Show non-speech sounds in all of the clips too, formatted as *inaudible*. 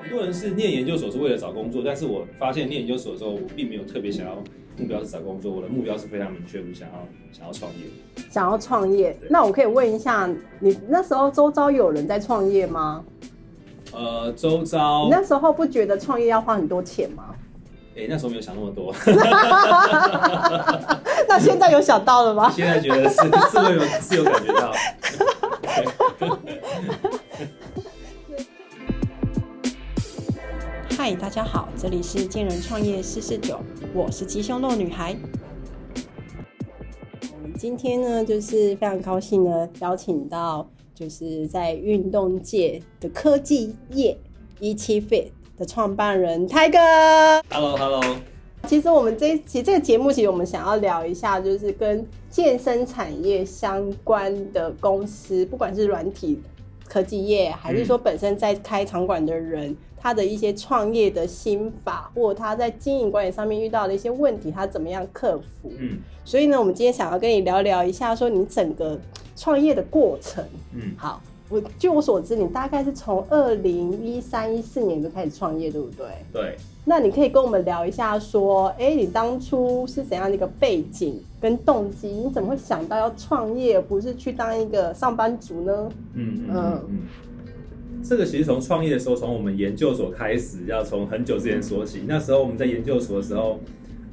很多人是念研究所是为了找工作，但是我发现念研究所的时候，我并没有特别想要目标是找工作，我的目标是非常明确，我想要想要创业。想要创业，那我可以问一下，你那时候周遭有人在创业吗？呃，周遭你那时候不觉得创业要花很多钱吗？哎、那时候没有想那么多，*laughs* 那现在有想到了吗？*laughs* 现在觉得是是会有是有感觉到。嗨，大家好，这里是见人创业四四九，我是鸡胸肉女孩。嗯今天呢，就是非常高兴呢，邀请到就是在运动界的科技业一期 Fit 的创办人 Tiger。Hello Hello，其实我们这一期这个节目，其实我们想要聊一下，就是跟健身产业相关的公司，不管是软体科技业，还是说本身在开场馆的人，他的一些创业的心法，或他在经营管理上面遇到的一些问题，他怎么样克服。嗯所以呢，我们今天想要跟你聊聊一下，说你整个创业的过程。嗯，好，我据我所知，你大概是从二零一三一四年就开始创业，对不对？对，那你可以跟我们聊一下，说，哎、你当初是怎样的一个背景跟动机？你怎么会想到要创业，而不是去当一个上班族呢？嗯嗯嗯嗯。这个其实从创业的时候，从我们研究所开始，要从很久之前说起。那时候我们在研究所的时候，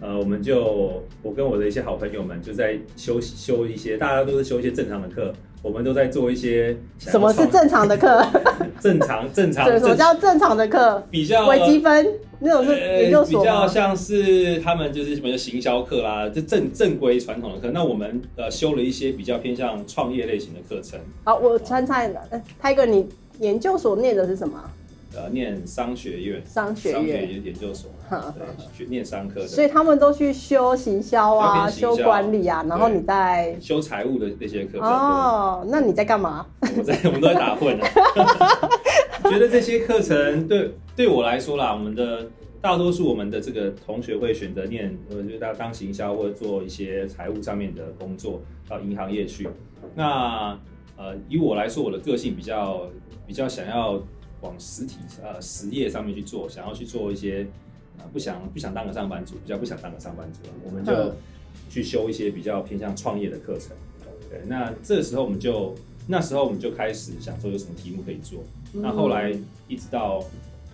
呃，我们就我跟我的一些好朋友们就在修修一些，大家都是修一些正常的课，我们都在做一些什么是正常的课？*laughs* 正常正常什么叫正常的课？比较微积分那种是研究所呃、比较？像是他们就是什么行销课啦，就正正规传统的课。那我们呃修了一些比较偏向创业类型的课程，好，我穿插了。呃 Tiger，你研究所念的是什么？呃，念商学院，商学商学研究所，对，学念商科的，所以他们都去修行销啊，修管理啊，然后你在修财务的那些课程。哦，那你在干嘛？我在我们都在打混啊。*laughs* 觉得这些课程对对我来说啦，我们的大多数我们的这个同学会选择念，呃，就是当当行销或者做一些财务上面的工作，到银行业去。那呃，以我来说，我的个性比较比较想要往实体呃实业上面去做，想要去做一些呃不想不想当个上班族，比较不想当个上班族，我们就嗯去修一些比较偏向创业的课程。对，那这时候我们就那时候我们就开始想说有什么题目可以做。那后来一直到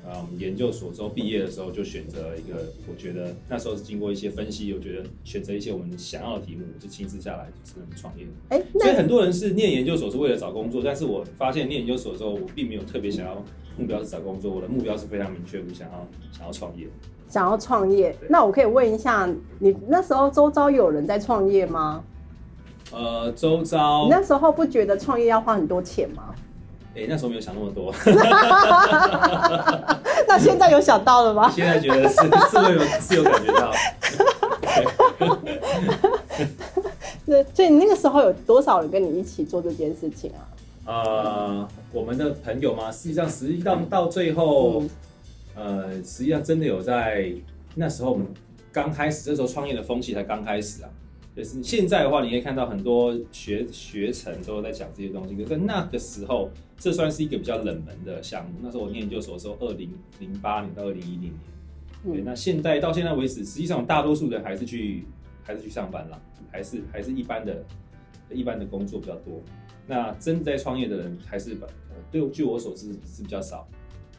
呃我们研究所之后毕业的时候，就选择一个我觉得那时候是经过一些分析，我觉得选择一些我们想要的题目，就亲自下来就是能创业。哎、所以那很多人是念研究所是为了找工作，但是我发现念研究所的时候，我并没有特别想要目标是找工作，我的目标是非常明确，我想要想要创业。想要创业，那我可以问一下，你那时候周遭有人在创业吗？呃，周遭你那时候不觉得创业要花很多钱吗？哎、那时候没有想那么多，*laughs* 那现在有想到了吗？*laughs* 现在觉得是 *laughs* 是会有是有感觉到。对，所以你那个时候有多少人跟你一起做这件事情啊？呃，我们的朋友嘛，实际上实际上到最后，嗯呃，实际上真的有在那时候我们刚开始，这时候创业的风气才刚开始啊。就是现在的话，你可以看到很多学学程都在讲这些东西，可是那个时候，这算是一个比较冷门的项目。那时候我念研究所的时候，二零零八年到二零一零年，对，嗯那现在到现在为止，实际上大多数人还是去还是去上班了，还是还是一般的一般的工作比较多。那真的在创业的人还是对，据我所知是比较少。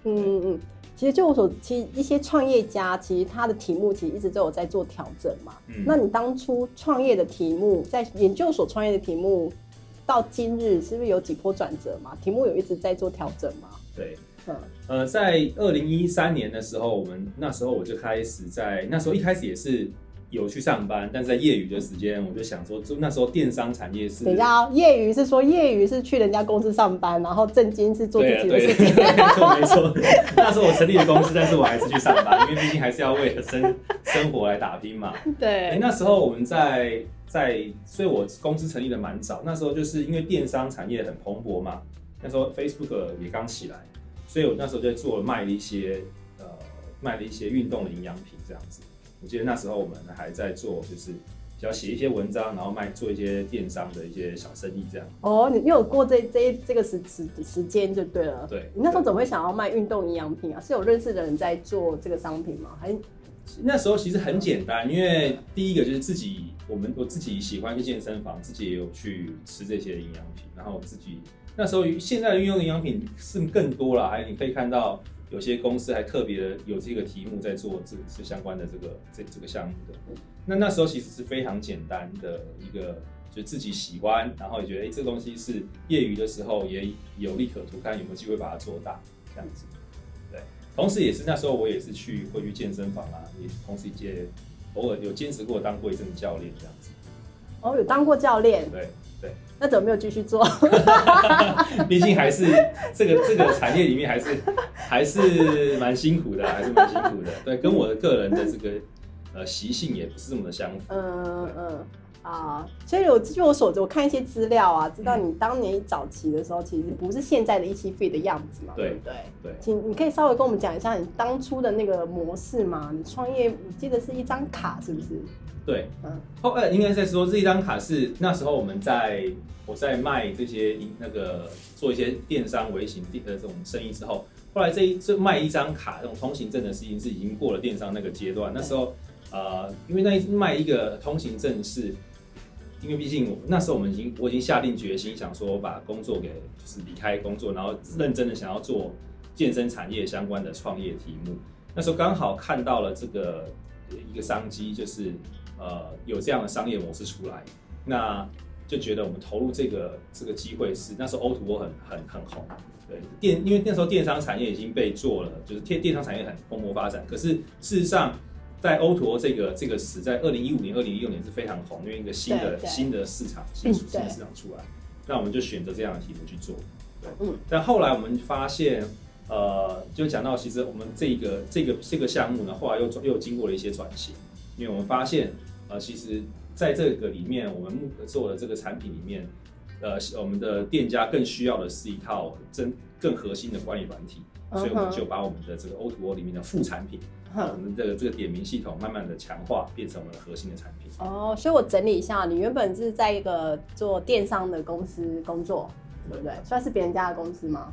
嗯嗯嗯。其实就我所，其实一些创业家其实他的题目其实一直都有在做调整嘛。嗯那你当初创业的题目，在研究所创业的题目，到今日是不是有几波转折嘛？题目有一直在做调整嘛？对，嗯呃，在二零一三年的时候，我们那时候我就开始在那时候一开始也是有去上班，但是在业余的时间，我就想说，就那时候电商产业是等一下哦，业余是说业余是去人家公司上班，然后正经是做自对啊对己的事情。*laughs* 对，没错没错。那时候我成立了公司，但是我还是去上班，因为毕竟还是要为了生 *laughs* 生活来打拼嘛。哎、对，那时候我们在在，所以我公司成立的蛮早。那时候就是因为电商产业很蓬勃嘛，那时候 Facebook 也刚起来，所以我那时候就做卖了一些呃卖了一些运动的营养品这样子。我记得那时候我们还在做就是只要写一些文章，然后卖做一些电商的一些小生意这样。哦，你又有过这这这个时时时间就对了。对你那时候怎么会想要卖运动营养品啊？是有认识的人在做这个商品吗？还是那时候其实很简单，因为第一个就是自己，我们我自己喜欢去健身房，自己也有去吃这些营养品，然后自己那时候现在的运用营养品是更多了，还你可以看到有些公司还特别的有这个题目在做这这相关的这个这这个项目的。那那时候其实是非常简单的一个，就自己喜欢，然后也觉得哎、这个东西是业余的时候也有利可图，看有没有机会把它做大这样子。对，同时也是那时候我也是去会去健身房啊，也同时也偶尔有坚持过当过一阵教练这样子。哦有当过教练？对对，那怎么没有继续做？*laughs* 毕竟还是这个这个产业里面还是 *laughs* 还是蛮辛苦的，还是蛮辛苦的。对，跟我的个人的这个呃习性也不是这么的相符。嗯嗯啊，所以我据我所知，我看一些资料啊，知道你当年早期的时候，其实不是现在的一期 fit 的样子嘛，对对不对？对，请你可以稍微跟我们讲一下你当初的那个模式嘛？你创业，我记得是一张卡，是不是？对，嗯后呃，应该在说这一张卡是那时候我们在我在卖这些那个做一些电商微型电的这种生意之后，后来这一这卖一张卡这种通行证的事情是已经过了电商那个阶段。那时候呃，因为那一卖一个通行证是。因为毕竟我那时候我们已经我已经下定决心，想说把工作给就是离开工作，然后认真的想要做健身产业相关的创业题目。那时候刚好看到了这个一个商机，就是呃有这样的商业模式出来，那就觉得我们投入这个这个机会是那时候 O to O 很很很红，对电，因为那时候电商产业已经被做了，就是电电商产业很蓬勃发展，可是事实上。在 O to O 这个这个词，在二零一五年、二零一六年是非常红，因为一个新的新的市场、新嗯新的市场出来，那我们就选择这样的题目去做。对，嗯但后来我们发现，呃，就讲到其实我们这个这个这个项目呢，后来又又经过了一些转型，因为我们发现，呃，其实在这个里面，我们做的这个产品里面，呃，我们的店家更需要的是一套真更核心的管理软体，所以我们就把我们的这个 O to O 里面的副产品，我哼们的这个点名系统慢慢的强化，变成我们的核心的产品。哦，所以我整理一下，你原本是在一个做电商的公司工作，对不对？算是别人家的公司吗？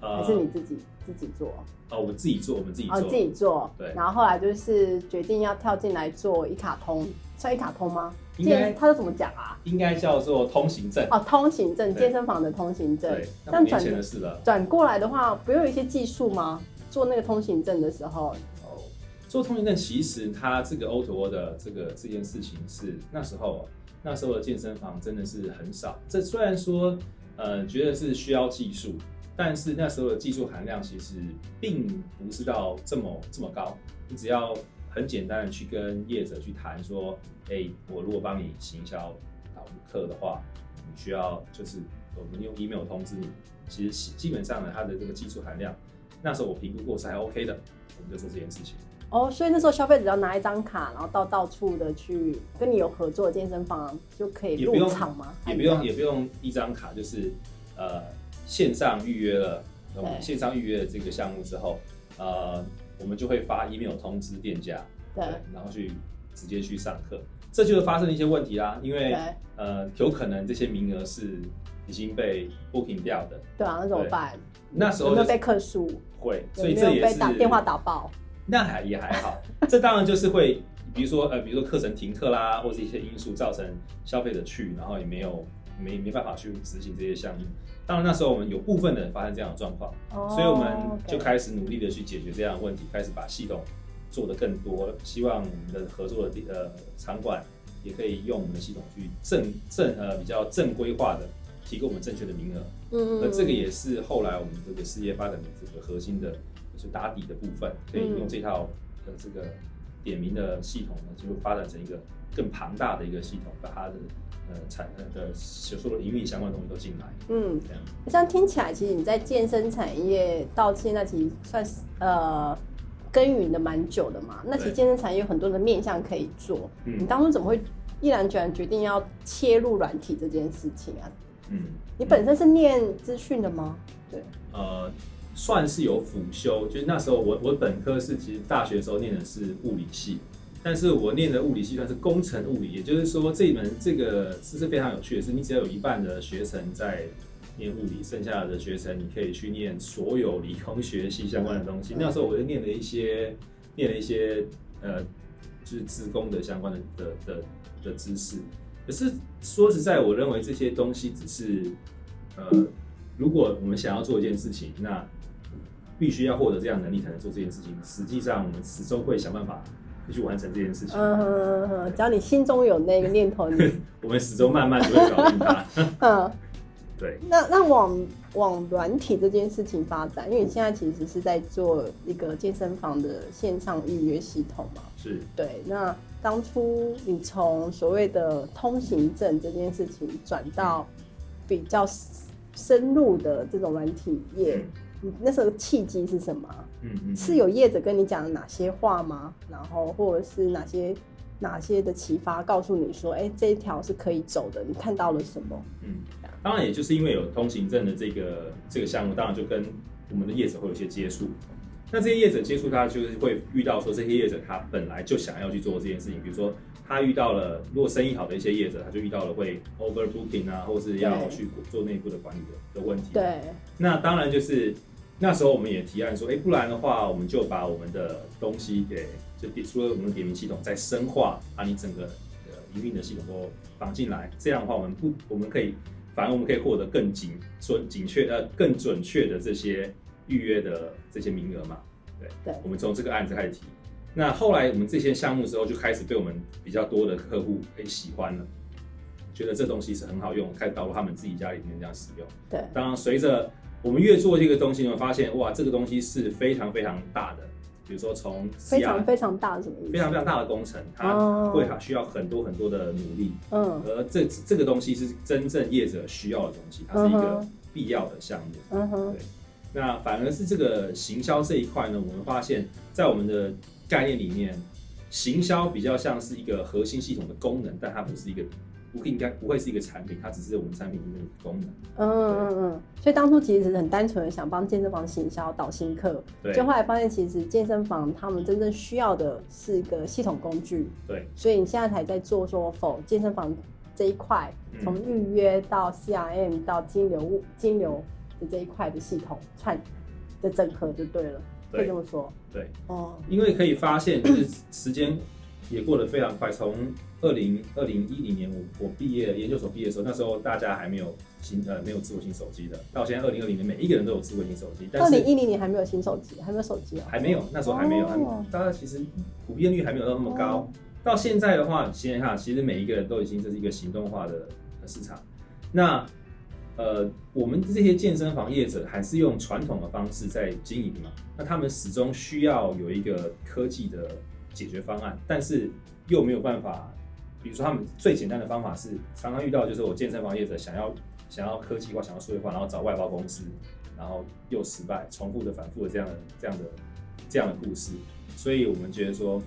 还是你自己自己做？哦，我们自己做，我们自己做，哦，自己做。对然后后来就是决定要跳进来做一卡通，算一卡通吗？应该他是怎么讲啊？应该叫做通行证。哦，通行证，健身房的通行证对，。那但转五年前的事了。转过来的话，不用有一些技术吗？做那个通行证的时候，哦，做通行证其实它这个 O to O 的这个这件事情是那时候那时候的健身房真的是很少。这虽然说呃觉得是需要技术，但是那时候的技术含量其实并不是到这么这么高。你只要很简单的去跟业者去谈说，哎、我如果帮你行销导客的话，你需要就是我们用 email 通知你。其实基基本上呢，它的这个技术含量，那时候我评估过是还 OK 的，我们就做这件事情。哦，所以那时候消费者要拿一张卡，然后到到处的去跟你有合作的健身房就可以入场吗？也不用也不用一张卡，就是呃线上预约了，我们线上预约了这个项目之后，呃我们就会发 email 通知店家，对然后去直接去上课，这就是发生了一些问题啦，因为呃有可能这些名额是已经被 booking 掉的，对啊，那怎么办？那时候就是有没有被客诉？会，所以这也是有被打电话打爆？那还也还好，这当然就是会，比如说呃，比如说课程停课啦，或者一些因素造成消费者去，然后也没有没没办法去执行这些项目。当然那时候我们有部分的人发生这样的状况，哦所以我们就开始努力的去解决这样的问题，开始把系统做得更多，希望我们的合作的地呃场馆也可以用我们的系统去正正呃比较正规化的提供我们正确的名额。嗯那这个也是后来我们这个事业发展的这个核心的，就是打底的部分，可以用这套的这个点名的系统呢，就发展成一个更庞大的一个系统，把它的呃产呃的所有的营运相关的东西都进来，嗯，这样。这样听起来，其实你在健身产业到现在其实算是呃耕耘的蛮久的嘛。那其实健身产业有很多的面向可以做。嗯你当初怎么会毅然决然决定要切入软体这件事情啊？嗯，你本身是念资讯的吗？对，呃算是有辅修，就是那时候我我本科是其实大学的时候念的是物理系，但是我念的物理系算是工程物理，也就是说这一门这个是是非常有趣的是，你只要有一半的学程在念物理，剩下的学程你可以去念所有理工学系相关的东西。那时候我就念了一些念了一些呃，就是职工的相关的的的的知识。可是说实在，我认为这些东西只是呃，如果我们想要做一件事情，那必须要获得这样能力才能做这件事情。实际上，我们始终会想办法去完成这件事情。嗯，只要你心中有那个念头，你 *laughs* 我们始终慢慢就会搞定它。*laughs* 嗯，对。那那往往软体这件事情发展，因为你现在其实是在做一个健身房的线上预约系统嘛？是。对。那当初你从所谓的通行证这件事情转到比较深入的这种软体业。你那时候契机是什么？嗯嗯，是有业者跟你讲哪些话吗？然后或者是哪些哪些的启发，告诉你说，哎，这一条是可以走的。你看到了什么？嗯，当然，也就是因为有通行证的这个这个项目，当然就跟我们的业者会有一些接触。那这些业者接触他，就是会遇到说，这些业者他本来就想要去做这件事情，比如说他遇到了如果生意好的一些业者，他就遇到了会 overbooking 啊，或是要去做内部的管理的的问题。对，那当然就是。那时候我们也提案说，哎，不然的话，我们就把我们的东西给就除了我们的点名系统再深化，把你整个呃营运的系统都绑进来。这样的话，我们不，我们可以，反而我们可以获得更紧准、准确呃更准确的这些预约的这些名额嘛？对，对。我们从这个案子开始提。那后来我们这些项目之后，就开始被我们比较多的客户诶喜欢了，觉得这东西是很好用，开始导入他们自己家里面这样使用。对。当然，随着我们越做这个东西，你会发现哇，这个东西是非常非常大的。比如说从非常非常大的什么意思？非常非常大的工程，它会需要很多很多的努力。嗯，而这这个东西是真正业者需要的东西，它是一个必要的项目。嗯哼，对。那反而是这个行销这一块呢，我们发现，在我们的概念里面，行销比较像是一个核心系统的功能，但它不是一个。不应该不会是一个产品，它只是我们产品里面的功能。嗯嗯嗯。所以当初其实很单纯的想帮健身房行销导新客，对。就后来发现，其实健身房他们真正需要的是一个系统工具。对。所以你现在才在做说否健身房这一块，从预约到 CRM 到金流物金流的这一块的系统串的整合就对了，可以这么说。对。哦。因为可以发现，就是时间。也过得非常快。从二零二零一零年，我我毕业研究所毕业的时候，那时候大家还没有新呃没有智慧型手机的。到现在二零二零年，每一个人都有智慧型手机。二零一零年还没有新手机，还没有手机哦。还没有，那时候还没有，大家其实普遍率还没有到那么高。到现在的话，现在看，其实每一个人都已经这是一个行动化的市场。那呃，我们这些健身房业者还是用传统的方式在经营嘛？那他们始终需要有一个科技的。解决方案，但是又没有办法。比如说，他们最简单的方法是常常遇到，就是我健身房业者想要想要科技化、想要数字化，然后找外包公司，然后又失败，重复的、反复的这样的、这样的、这样的故事。所以我们觉得说，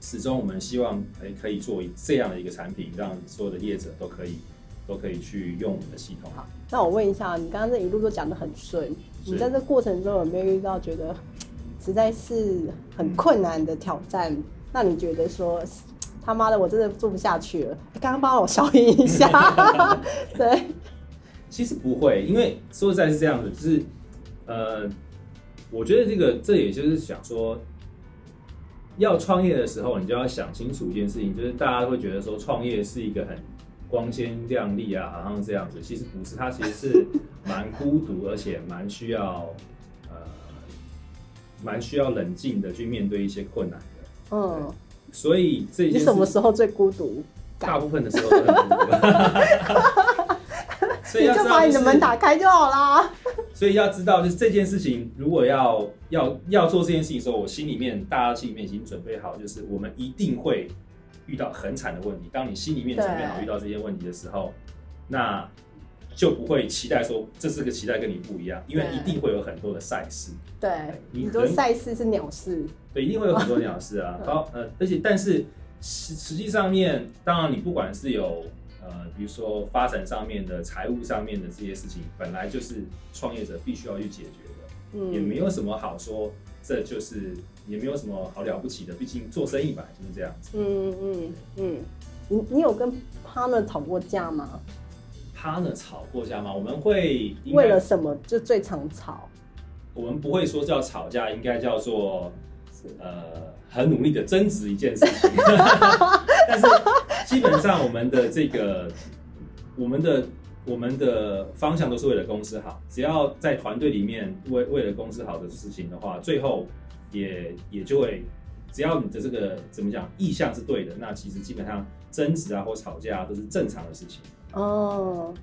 始终我们希望哎可以做这样的一个产品，让所有的业者都可以都可以去用我们的系统。好，那我问一下，你刚刚这一路都讲的很顺，你在这过程中有没有遇到觉得？实在是很困难的挑战，那你觉得说他妈的我真的做不下去了？刚刚帮我消音一下，*laughs* 对。其实不会，因为说实在是这样子，就是呃，我觉得这个这也就是想说，要创业的时候，你就要想清楚一件事情，就是大家会觉得说创业是一个很光鲜亮丽啊，好像这样子，其实不是，它其实是蛮孤独，而且蛮需要。蛮需要冷静的去面对一些困难的，嗯，所以这你什么时候最孤独？大部分的时候都很，*laughs* 所以你就把你的门打开就好啦。*laughs* 所以要知道，就是这件事情，如果要要要做这件事情的时候，我心里面大家心里面已经准备好，就是我们一定会遇到很惨的问题。当你心里面准备好遇到这些问题的时候，那。就不会期待说这是个期待跟你不一样，因为一定会有很多的赛事。对，很多赛事是鸟事。对，一定会有很多鸟事啊。*laughs* 好，呃，而且但是实实际上面，当然你不管是有呃，比如说发展上面的、财务上面的这些事情，本来就是创业者必须要去解决的。嗯也没有什么好说，这就是也没有什么好了不起的，毕竟做生意本来就是这样子。嗯嗯嗯，你你有跟 partner 吵过架吗？他呢吵过架吗？我们会为了什么就最常吵？我们不会说叫吵架，应该叫做呃很努力的争执一件事情。*laughs* 但是基本上我们的这个我们的我们的方向都是为了公司好，只要在团队里面为为了公司好的事情的话，最后也也就会。只要你的这个怎么讲意向是对的，那其实基本上争执啊或吵架、啊、都是正常的事情。哦，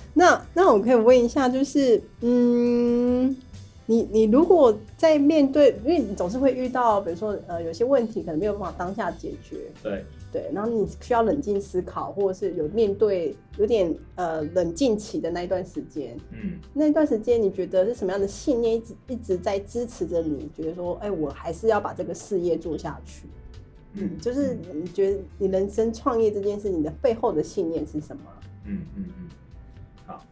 *laughs* 那那我可以问一下，就是嗯，你你如果在面对，因为你总是会遇到，比如说呃，有些问题可能没有办法当下解决，对，对，然后你需要冷静思考，或者是有面对有点呃冷静期的那一段时间，嗯。那一段时间你觉得是什么样的信念一直一直在支持着你？觉得说，哎，我还是要把这个事业做下去。嗯，就是你觉得你人生创业这件事，你的背后的信念是什么？嗯嗯嗯，好，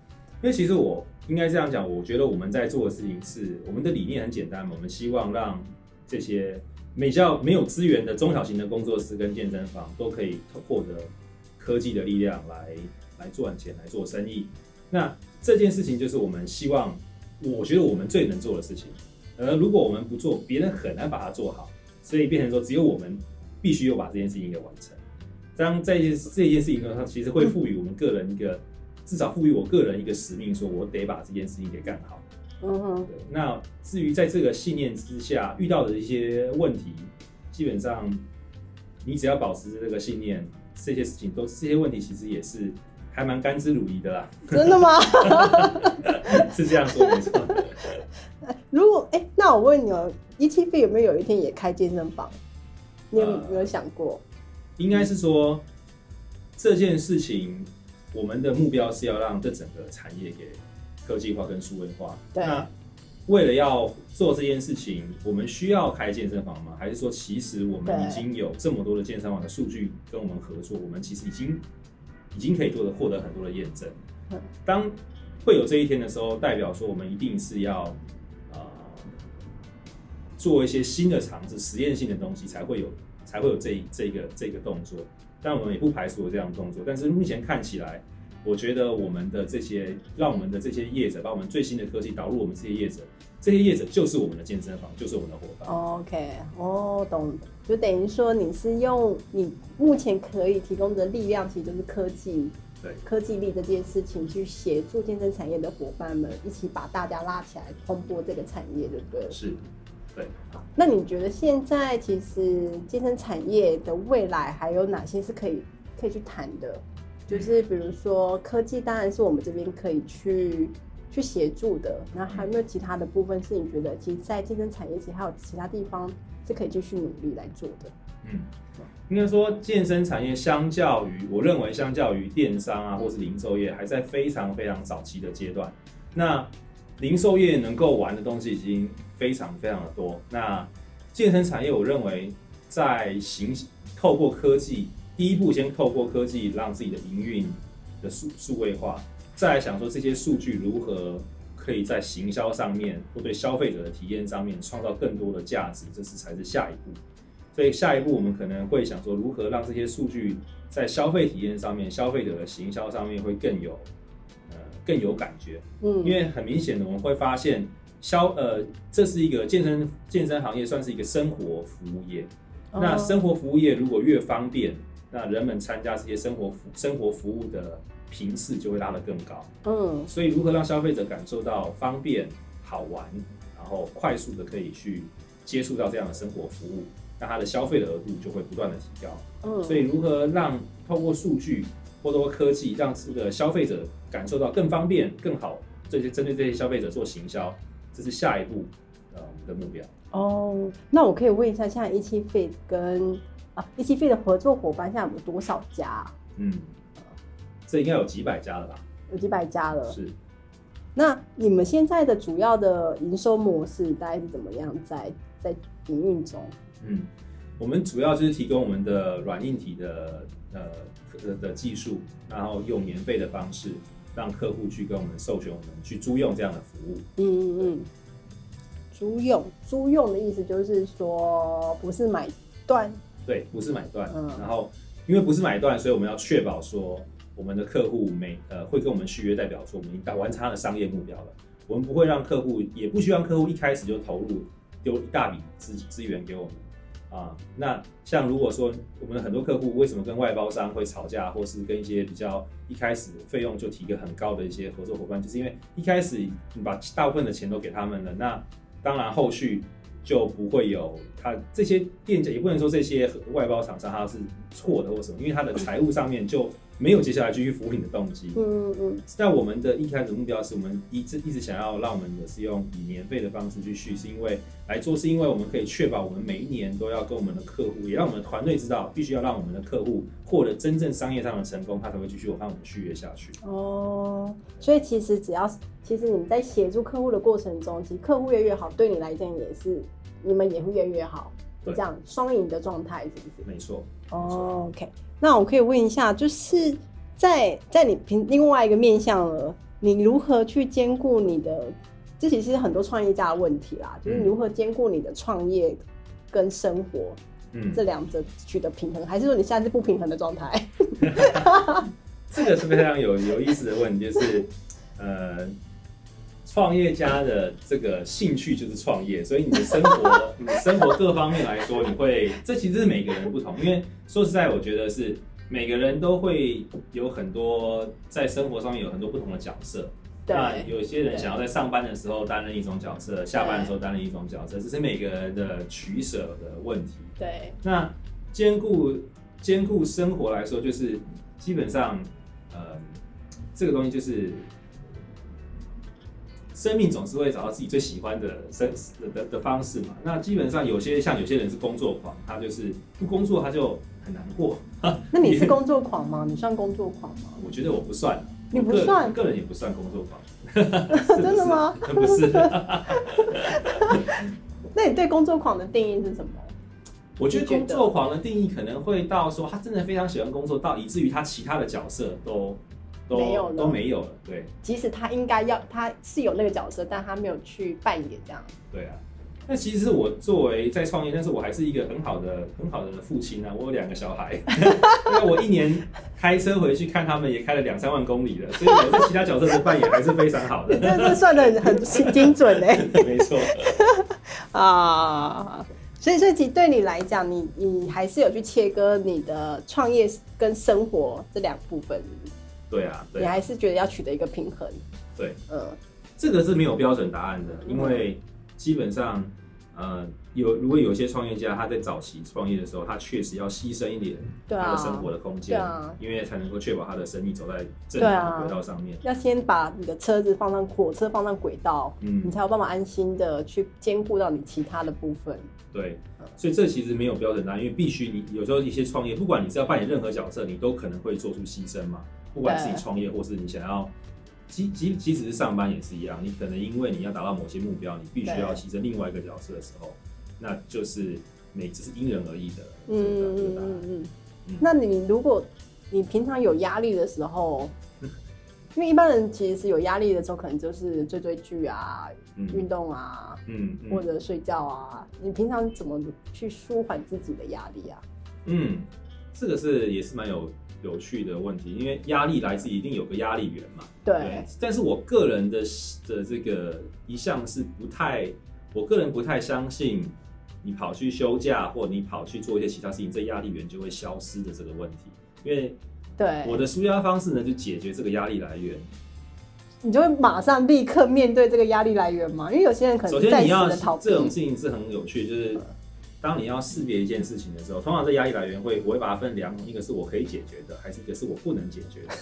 因为其实我应该这样讲，我觉得我们在做的事情是我们的理念很简单嘛，我们希望让这些比较没有资源的中小型的工作室跟健身房都可以获得科技的力量来来赚钱来做生意。那这件事情就是我们希望，我觉得我们最能做的事情。而如果我们不做，别人很难把它做好，所以变成说只有我们必须要把这件事情给完成。当这件这件事情上，它其实会赋予我们个人一个，至少赋予我个人一个使命，说我得把这件事情给干好。嗯哼，对。那至于在这个信念之下遇到的一些问题，基本上你只要保持这个信念，这些事情都这些问题其实也是还蛮甘之如饴的啦。真的吗？*laughs* 是这样说没错。*laughs* 如果哎、那我问你哦，ET 费有没有有一天也开健身房？你有呃没有想过？应该是说这件事情，我们的目标是要让这整个产业给科技化跟数位化。对那为了要做这件事情，我们需要开健身房吗？还是说，其实我们已经有这么多的健身房的数据跟我们合作，我们其实已经已经可以做的获得很多的验证嗯。当会有这一天的时候，代表说我们一定是要呃做一些新的尝试、实验性的东西，才会有才会有这这个这个动作。但我们也不排除有这样的动作，但是目前看起来，我觉得我们的这些让我们的这些业者把我们最新的科技导入我们这些业者，这些业者就是我们的健身房，就是我们的伙伴。OK，哦，懂，就等于说你是用你目前可以提供的力量，其实就是科技，对科技力这件事情，去协助健身产业的伙伴们一起把大家拉起来，通过这个产业，对不对？是，对。好，那你觉得现在其实健身产业的未来还有哪些是可以可以去谈的？就是比如说科技，当然是我们这边可以去去协助的。那还有没有其他的部分是你觉得，其实，在健身产业其实还有其他地方是可以继续努力来做的？嗯，应该说健身产业相较于我认为相较于电商啊或是零售业，还在非常非常早期的阶段。那零售业能够玩的东西已经非常非常的多。那健身产业，我认为在行透过科技，第一步先透过科技让自己的营运的数数位化，再来想说这些数据如何可以在行销上面或对消费者的体验上面创造更多的价值，这是才是下一步。所以下一步我们可能会想说，如何让这些数据在消费体验上面、消费者的行销上面会更有更有感觉。嗯，因为很明显的我们会发现消呃这是一个健身健身行业算是一个生活服务业。那哦生活服务业如果越方便，那人们参加这些生活服生活服务的频次就会拉得更高。嗯所以如何让消费者感受到方便、好玩，然后快速的可以去接触到这样的生活服务，那它的消费的额度就会不断的提高。嗯，所以如何让透过数据或透过科技，让这个消费者感受到更方便、更好，这些针对这些消费者做行销，这是下一步呃我们的目标。哦，那我可以问一下，现在一期费跟啊一期费的合作伙伴现在有多少家啊？嗯，这应该有几百家了吧？有几百家了。是。那你们现在的主要的营收模式大概是怎么样在在营运中？嗯，我们主要就是提供我们的软硬体的呃的的技术，然后用免费的方式，让客户去跟我们授权我们去租用这样的服务。嗯嗯嗯，租用租用的意思就是说不是买断，对，不是买断。嗯然后因为不是买断，所以我们要确保说我们的客户每呃会跟我们续约，代表说我们已经达完成他的商业目标了。我们不会让客户，也不希望客户一开始就投入丢一大笔资资源给我们啊。那像如果说我们的很多客户为什么跟外包商会吵架，或是跟一些比较一开始费用就提个很高的一些合作伙伴，就是因为一开始你把大部分的钱都给他们了，那当然后续就不会有他这些店家，也不能说这些外包厂商他是错的或什么，因为他的财务上面就没有接下来继续服务你的动机。嗯嗯但我们的一开始目标是我们一直一直想要让我们的是用以年费的方式去续，是因为来做，是因为我们可以确保我们每一年都要跟我们的客户，也让我们的团队知道，必须要让我们的客户获得真正商业上的成功，他才会继续和我们续约下去。哦，所以其实只要其实你们在协助客户的过程中，其实客户越越好，对你来讲也是你们也会越越好，对这样双赢的状态是不是？没错，哦，OK，那我可以问一下，就是在在你平另外一个面向了，你如何去兼顾你的？这其实是很多创业家的问题啦，就是你如何兼顾你的创业跟生活嗯，这两者取得平衡，还是说你现在是不平衡的状态？*laughs* 这个是非常有有意思的问题，就是呃，创业家的这个兴趣就是创业，所以你的生活，*laughs* 你的生活各方面来说，你会这其实是每个人不同，因为说实在，我觉得是每个人都会有很多在生活上面有很多不同的角色。对那有些人想要在上班的时候担任一种角色，下班的时候担任一种角色，这是每个人的取舍的问题。对，那兼顾兼顾生活来说，就是基本上，呃，这个东西就是生命总是会找到自己最喜欢的生的的的方式嘛。那基本上有些像有些人是工作狂，他就是不工作他就很难过。*laughs* 那你是工作狂吗？你算工作狂吗？我觉得我不算，你不算个人也不算工作狂。*laughs* 真的吗？*laughs* 不是，那你对工作狂的定义是什么？我觉得工作狂的定义可能会到说，他真的非常喜欢工作，到以至于他其他的角色都都没有了都没有了。对即使他应该要，他是有那个角色，但他没有去扮演这样。对啊。那其实我作为在创业，但是我还是一个很好的很好的父亲啊。我有两个小孩，*laughs* 因为我一年开车回去看他们，也开了两三万公里了，所以我在其他角色的扮演还是非常好的你。*laughs* 这这算的很很精准哎、*laughs* 没错，啊！所以，所以其实对你来讲，你你还是有去切割你的创业跟生活这两部分，对啊，对你啊，还是觉得要取得一个平衡。对。嗯，这个是没有标准答案的，因为基本上，呃，有如果有些创业家他在早期创业的时候，他确实要牺牲一点对啊他的生活的空间，对啊因为才能够确保他的生意走在正对啊常的轨道上面。要先把你的车子放上火车放上轨道，嗯你才有办法安心的去兼顾到你其他的部分。对，所以这其实没有标准答案，因为必须你有时候一些创业，不管你是要扮演任何角色，你都可能会做出牺牲嘛。不管是你创业，或是你想要，即即即使是上班也是一样，你可能因为你要达到某些目标，你必须要牺牲另外一个角色的时候，那就是每只是因人而异的嗯嗯。嗯嗯嗯。那你如果你平常有压力的时候，*laughs* 因为一般人其实是有压力的时候，可能就是追追剧啊、运嗯动啊，嗯嗯或者睡觉啊。你平常怎么去舒缓自己的压力啊？嗯，这个是也是蛮有有趣的问题，因为压力来自一定有个压力源嘛。对，但是我个人的的这个一向是不太，我个人不太相信你跑去休假或你跑去做一些其他事情，这压力源就会消失的这个问题。因为对，我的舒压方式呢，就解决这个压力来源。你就会马上立刻面对这个压力来源嘛？因为有些人可能暂时先你要这，种事情是很有趣，就是当你要识别一件事情的时候，通常这压力来源会我会把它分两种，一个是我可以解决的，还是一个是我不能解决的。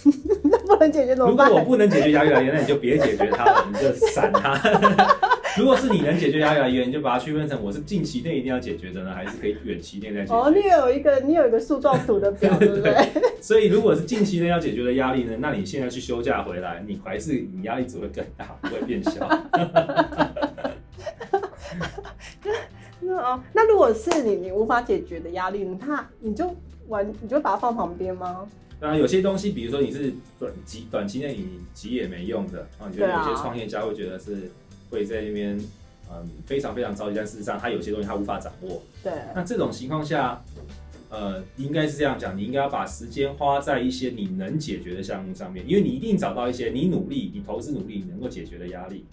*laughs* 那不能解决怎么办？如果我不能解决压力来源，那你就别解决它了，你就闪它。如果是你能解决压力来源，你就把它区分成我是近期内一定要解决的呢，还是可以远期内再解决哦，你。有一个你有一个树状图的表，*laughs* 对不对？所以如果是近期内要解决的压力呢，那你现在去休假回来，你还是你压力只会更大，不会变小。*laughs* 那哦，那如果是你你无法解决的压力，那你就完你就把它放旁边吗？当然有些东西，比如说你是短急短期内你急也没用的啊，你觉得有些创业家会觉得是会在那边嗯非常非常着急，但事实上他有些东西他无法掌握。对，那这种情况下，呃，应该是这样讲，你应该要把时间花在一些你能解决的项目上面，因为你一定找到一些你努力、你投资努力你能够解决的压力。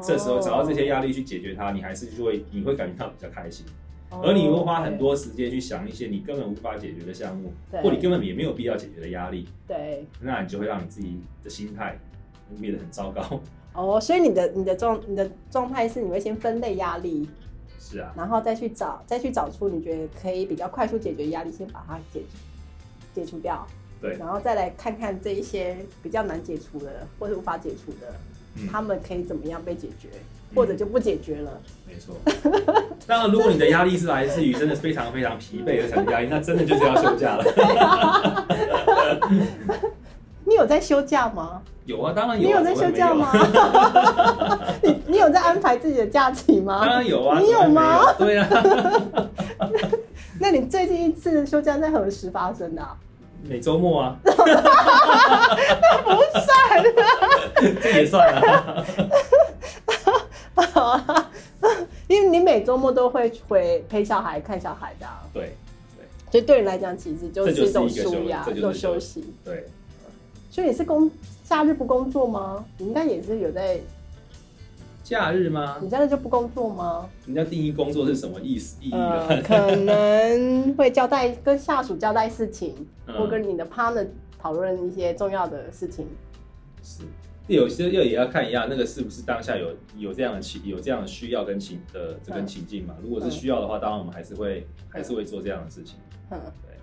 这时候找到这些压力去解决它，你还是就会你会感觉到比较开心。哦，而你会花很多时间去想一些你根本无法解决的项目，对。或你根本也没有必要解决的压力，对，那你就会让你自己的心态变得很糟糕。哦，所以你的你的状你的状态是你会先分类压力，是啊，然后再去找再去找出你觉得可以比较快速解决压力，先把它解解除掉，对，然后再来看看这一些比较难解除的或者无法解除的，嗯他们可以怎么样被解决，或者就不解决了。没错。当然，如果你的压力是来自于真的非常非常疲惫而产生压力，那真的就是要休假了。*laughs* 你有在休假吗？有啊，当然有、啊。你有在休假吗？*laughs* 你你有在安排自己的假期吗当吗？然有啊。你有吗？对啊，*laughs* 那你最近一次休假在何时发生的、啊？每周末啊，那 *laughs* 不算，这也算啊。*laughs* 因为你每周末都会回陪小孩、看小孩的、啊，对所以对你来讲，其实就是一种舒压，一种休休息。对，所以你是工假日不工作吗？你应该也是有在，假日吗？你假日就不工作吗？人家定义工作是什么意思意义呃，可能会交代跟下属交代事情，嗯或跟你的 partner 讨论一些重要的事情。是，有些又也要看一下那个是不是当下有有这样的情有这样的需要跟情的这跟情境嘛。如果是需要的话，当然我们还是会还是会做这样的事情。嗯，对，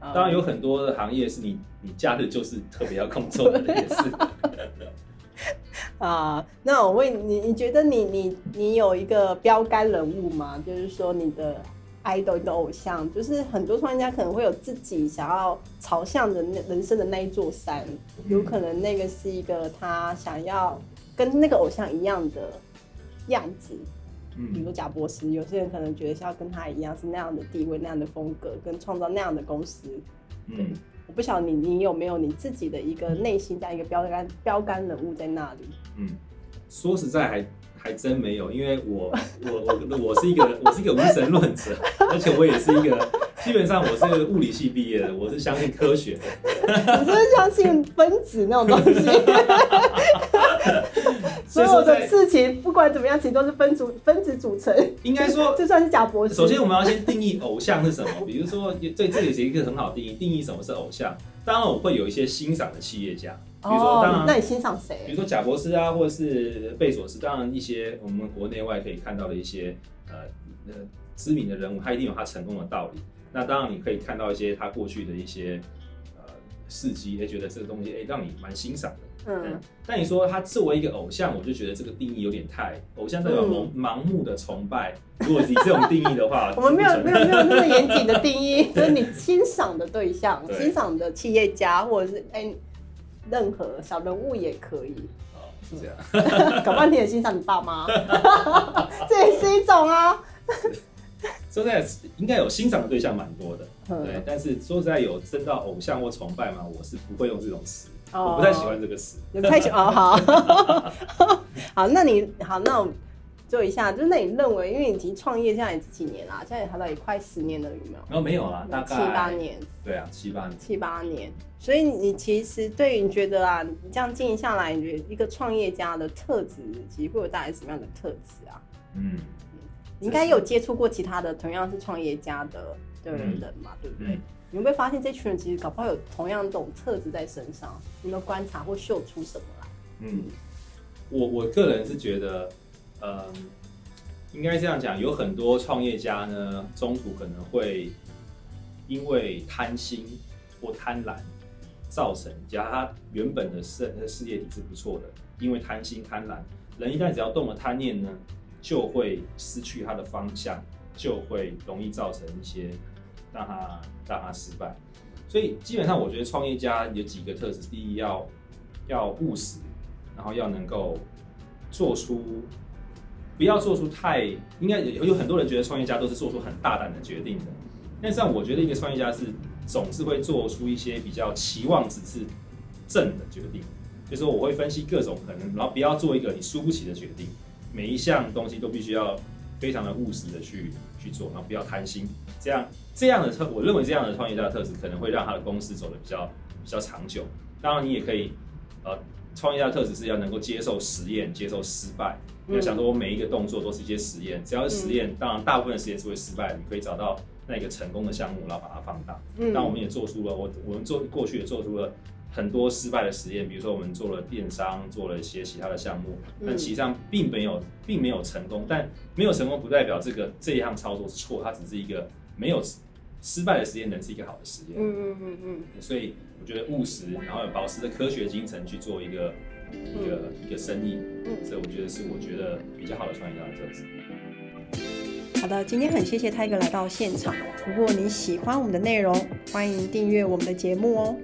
当当然有很多的行业是你你假日就是特别要工作的，*laughs* 也是。啊，那我问你，你觉得你你你有一个标杆人物吗？就是说你的 idol、你的偶像，就是很多创业家可能会有自己想要朝向的那人生的那一座山，有可能那个是一个他想要跟那个偶像一样的样子，比如贾博士，有些人可能觉得像跟他一样是那样的地位、那样的风格，跟创造那样的公司。嗯，我不晓得你你有没有你自己的一个内心这样一个标杆标杆人物在那里？嗯，说实在还还真没有，因为我我我我是一个我是一个无神论者，而且我也是一个基本上我是个物理系毕业的，我是相信科学的。你是不是相信分子那种东西？*laughs* 所有的事情不管怎么样，其实都是分组分子组成。应该说 *laughs* 就算是贾博士，首先，我们要先定义偶像是什么。*laughs* 比如说，对这里是一个很好定义，定义什么是偶像。当然，我会有一些欣赏的企业家，比如说，当哦，那，你欣赏谁比？如说贾博士啊，或者是贝索斯，当然一些我们国内外可以看到的一些呃呃知名的人物，他一定有他成功的道理。那当然，你可以看到一些他过去的一些呃事迹，也觉得这个东西哎让你蛮欣赏的。嗯，但你说他作为一个偶像，我就觉得这个定义有点太偶像代表盲目的崇拜。如果以这种定义的话，*laughs* 我们没有没有没有那么严谨的定义，*laughs* 就是你欣赏的对象、对欣赏的企业家，或者是哎、任何小人物也可以。哦，是这样。*laughs* 搞半天也欣赏你爸妈，这也是一种啊。说实在，应该有欣赏的对象蛮多的，对嗯。但是说实在，有真到偶像或崇拜嘛，我是不会用这种词，哦我不太喜欢这个词。你不太喜欢哦，好，*laughs* 好，那你好，那我做一下，就是那你认为，因为你已经创业现在也几年啦，现在也谈到也快十年了，有没有？然后没有啦，大概七八，年，对啊，七八年。七八年。所以你其实对于你觉得啊，你这样经营下来，你觉得一个创业家的特质，其实会有带来什么样的特质啊？嗯你应该有接触过其他的同样是创业家的的人嘛，对不对？嗯，你会不会发现这群人其实搞不好有同样这种特质在身上？你有没有观察或嗅出什么来？嗯，我我个人是觉得，嗯，应该这样讲，有很多创业家呢，中途可能会因为贪心或贪婪，造成假如他原本的事事业体是不错的，因为贪心贪婪，人一旦只要动了贪念呢，就会失去他的方向，就会容易造成一些让他让他失败。所以基本上，我觉得创业家有几个特质：第一，要要务实，然后要能够做出，不要做出太应该有有很多人觉得创业家都是做出很大胆的决定的，但是我觉得一个创业家是总是会做出一些比较期望值是正的决定，就是说我会分析各种可能，然后不要做一个你输不起的决定，每一项东西都必须要非常的务实的去去做，然后不要贪心，这样这样的特，我认为这样的创业家的特质可能会让他的公司走得比较比较长久。当然，你也可以，呃，创业家特质是要能够接受实验，接受失败。你要想说，我每一个动作都是一些实验，只要是实验，当然大部分的实验是会失败，你可以找到那个成功的项目，然后把它放大。嗯，那我们也做出了，我我们做过去也做出了很多失败的实验，比如说我们做了电商，做了一些其他的项目，但实际上并没有并没有成功。但没有成功不代表这个这一项操作是错，它只是一个没有失败的实验，能是一个好的实验。嗯嗯嗯嗯。所以我觉得务实，然后有保持着科学精神去做一个。一个一个生意，嗯，所以我觉得是我觉得比较好的创业家的特质。好的，今天很谢谢泰哥来到现场。如果你喜欢我们的内容，欢迎订阅我们的节目哦。